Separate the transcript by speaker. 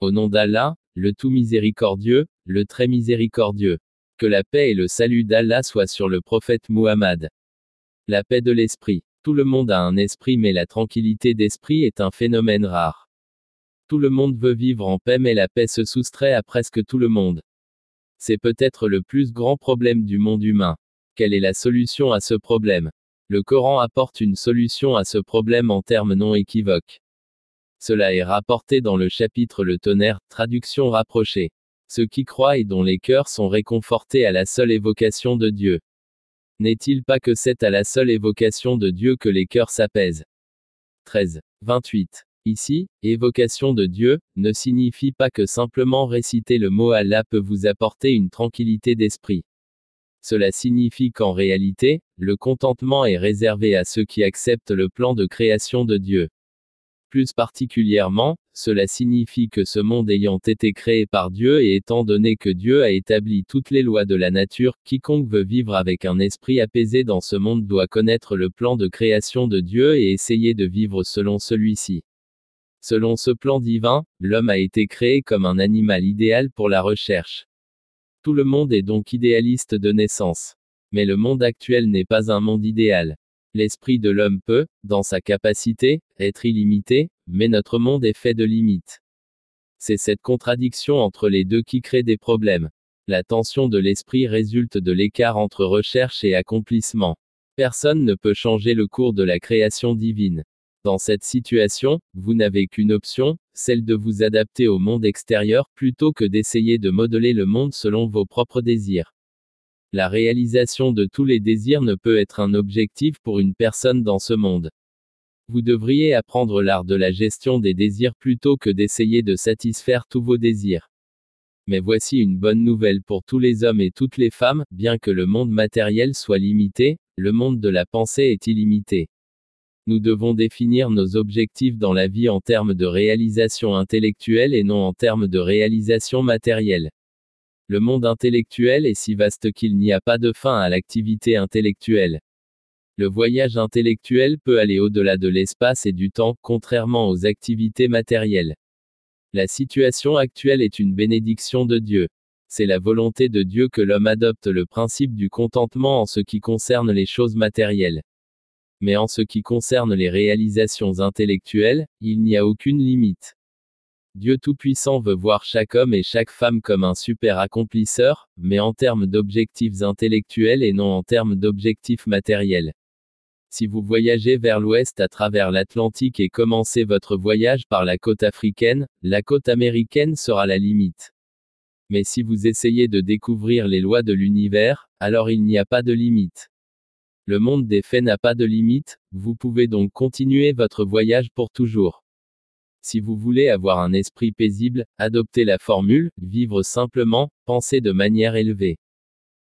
Speaker 1: Au nom d'Allah, le tout miséricordieux, le très miséricordieux. Que la paix et le salut d'Allah soient sur le prophète Muhammad. La paix de l'esprit. Tout le monde a un esprit mais la tranquillité d'esprit est un phénomène rare. Tout le monde veut vivre en paix mais la paix se soustrait à presque tout le monde. C'est peut-être le plus grand problème du monde humain. Quelle est la solution à ce problème? Le Coran apporte une solution à ce problème en termes non équivoques. Cela est rapporté dans le chapitre Le tonnerre, traduction rapprochée. Ceux qui croient et dont les cœurs sont réconfortés à la seule évocation de Dieu. N'est-il pas que c'est à la seule évocation de Dieu que les cœurs s'apaisent? 13. 28. Ici, évocation de Dieu, ne signifie pas que simplement réciter le mot Allah peut vous apporter une tranquillité d'esprit. Cela signifie qu'en réalité, le contentement est réservé à ceux qui acceptent le plan de création de Dieu. Plus particulièrement, cela signifie que ce monde ayant été créé par Dieu et étant donné que Dieu a établi toutes les lois de la nature, quiconque veut vivre avec un esprit apaisé dans ce monde doit connaître le plan de création de Dieu et essayer de vivre selon celui-ci. Selon ce plan divin, l'homme a été créé comme un animal idéal pour la recherche. Tout le monde est donc idéaliste de naissance. Mais le monde actuel n'est pas un monde idéal. L'esprit de l'homme peut, dans sa capacité, être illimité, mais notre monde est fait de limites. C'est cette contradiction entre les deux qui crée des problèmes. La tension de l'esprit résulte de l'écart entre recherche et accomplissement. Personne ne peut changer le cours de la création divine. Dans cette situation, vous n'avez qu'une option, celle de vous adapter au monde extérieur, plutôt que d'essayer de modeler le monde selon vos propres désirs. La réalisation de tous les désirs ne peut être un objectif pour une personne dans ce monde. Vous devriez apprendre l'art de la gestion des désirs plutôt que d'essayer de satisfaire tous vos désirs. Mais voici une bonne nouvelle pour tous les hommes et toutes les femmes, bien que le monde matériel soit limité, le monde de la pensée est illimité. Nous devons définir nos objectifs dans la vie en termes de réalisation intellectuelle et non en termes de réalisation matérielle. Le monde intellectuel est si vaste qu'il n'y a pas de fin à l'activité intellectuelle. Le voyage intellectuel peut aller au-delà de l'espace et du temps, contrairement aux activités matérielles. La situation actuelle est une bénédiction de Dieu. C'est la volonté de Dieu que l'homme adopte le principe du contentement en ce qui concerne les choses matérielles. Mais en ce qui concerne les réalisations intellectuelles, il n'y a aucune limite. Dieu Tout-Puissant veut voir chaque homme et chaque femme comme un super accomplisseur, mais en termes d'objectifs intellectuels et non en termes d'objectifs matériels. Si vous voyagez vers l'ouest à travers l'Atlantique et commencez votre voyage par la côte africaine, la côte américaine sera la limite. Mais si vous essayez de découvrir les lois de l'univers, alors il n'y a pas de limite. Le monde des faits n'a pas de limite, vous pouvez donc continuer votre voyage pour toujours. Si vous voulez avoir un esprit paisible, adoptez la formule, vivre simplement, penser de manière élevée.